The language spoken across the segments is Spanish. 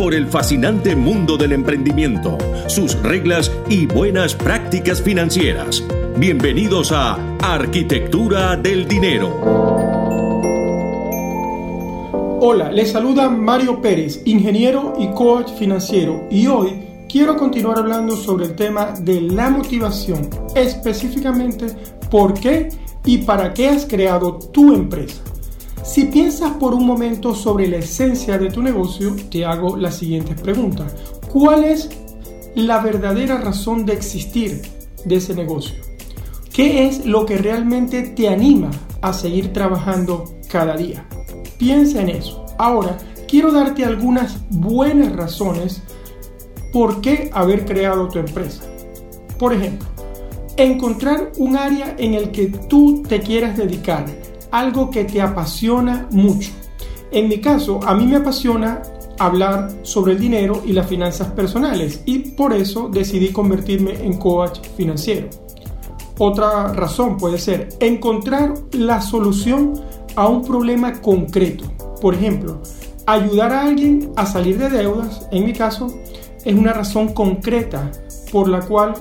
por el fascinante mundo del emprendimiento, sus reglas y buenas prácticas financieras. Bienvenidos a Arquitectura del Dinero. Hola, les saluda Mario Pérez, ingeniero y coach financiero, y hoy quiero continuar hablando sobre el tema de la motivación, específicamente por qué y para qué has creado tu empresa. Si piensas por un momento sobre la esencia de tu negocio, te hago las siguientes preguntas. ¿Cuál es la verdadera razón de existir de ese negocio? ¿Qué es lo que realmente te anima a seguir trabajando cada día? Piensa en eso. Ahora, quiero darte algunas buenas razones por qué haber creado tu empresa. Por ejemplo, encontrar un área en el que tú te quieras dedicar algo que te apasiona mucho. En mi caso, a mí me apasiona hablar sobre el dinero y las finanzas personales y por eso decidí convertirme en coach financiero. Otra razón puede ser encontrar la solución a un problema concreto. Por ejemplo, ayudar a alguien a salir de deudas, en mi caso, es una razón concreta por la cual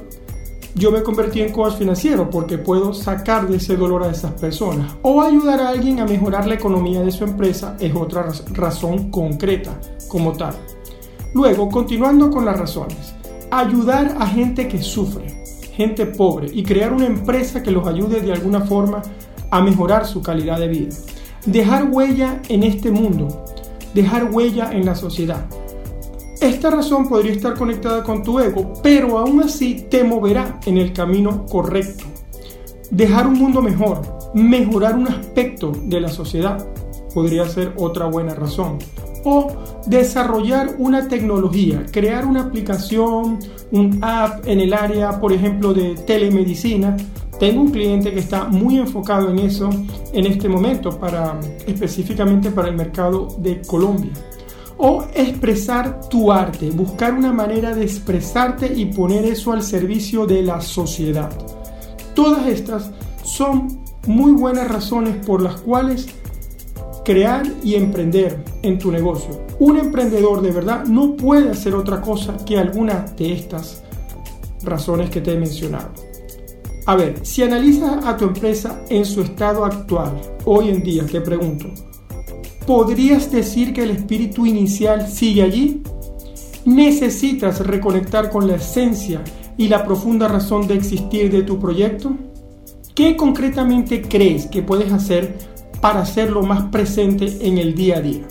yo me convertí en coach financiero porque puedo sacar de ese dolor a esas personas. O ayudar a alguien a mejorar la economía de su empresa es otra razón concreta como tal. Luego, continuando con las razones, ayudar a gente que sufre, gente pobre y crear una empresa que los ayude de alguna forma a mejorar su calidad de vida. Dejar huella en este mundo, dejar huella en la sociedad. Esta razón podría estar conectada con tu ego, pero aún así te moverá en el camino correcto. Dejar un mundo mejor, mejorar un aspecto de la sociedad, podría ser otra buena razón. O desarrollar una tecnología, crear una aplicación, un app en el área, por ejemplo, de telemedicina. Tengo un cliente que está muy enfocado en eso en este momento, para, específicamente para el mercado de Colombia o expresar tu arte, buscar una manera de expresarte y poner eso al servicio de la sociedad. Todas estas son muy buenas razones por las cuales crear y emprender en tu negocio. Un emprendedor de verdad no puede hacer otra cosa que alguna de estas razones que te he mencionado. A ver, si analizas a tu empresa en su estado actual, hoy en día, te pregunto, ¿Podrías decir que el espíritu inicial sigue allí? ¿Necesitas reconectar con la esencia y la profunda razón de existir de tu proyecto? ¿Qué concretamente crees que puedes hacer para hacerlo más presente en el día a día?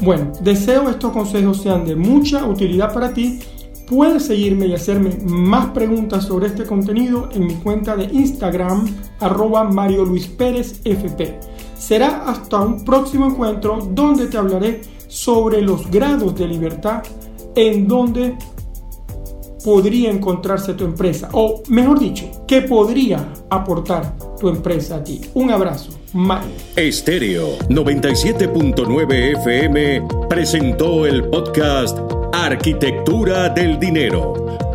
Bueno, deseo estos consejos sean de mucha utilidad para ti. Puedes seguirme y hacerme más preguntas sobre este contenido en mi cuenta de Instagram, arroba Luis Pérez FP. Será hasta un próximo encuentro donde te hablaré sobre los grados de libertad en donde podría encontrarse tu empresa o mejor dicho, que podría aportar tu empresa a ti. Un abrazo. Mario. Estéreo 97.9 FM presentó el podcast Arquitectura del Dinero,